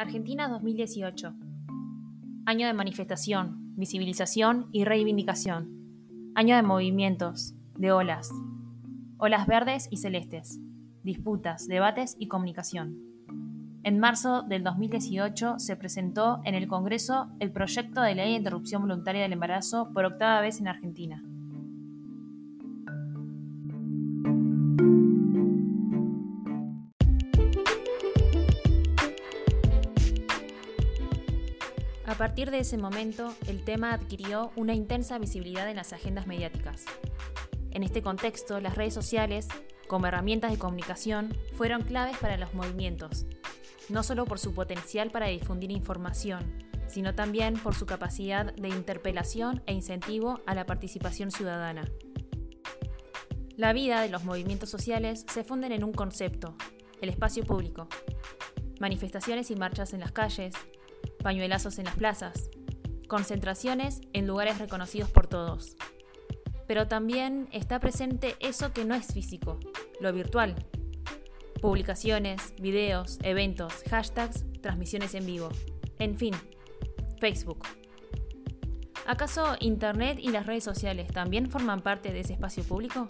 Argentina 2018. Año de manifestación, visibilización y reivindicación. Año de movimientos, de olas. Olas verdes y celestes. Disputas, debates y comunicación. En marzo del 2018 se presentó en el Congreso el proyecto de ley de interrupción voluntaria del embarazo por octava vez en Argentina. A partir de ese momento, el tema adquirió una intensa visibilidad en las agendas mediáticas. En este contexto, las redes sociales, como herramientas de comunicación, fueron claves para los movimientos, no solo por su potencial para difundir información, sino también por su capacidad de interpelación e incentivo a la participación ciudadana. La vida de los movimientos sociales se funden en un concepto, el espacio público. Manifestaciones y marchas en las calles, pañuelazos en las plazas, concentraciones en lugares reconocidos por todos. Pero también está presente eso que no es físico, lo virtual. Publicaciones, videos, eventos, hashtags, transmisiones en vivo. En fin, Facebook. ¿Acaso Internet y las redes sociales también forman parte de ese espacio público?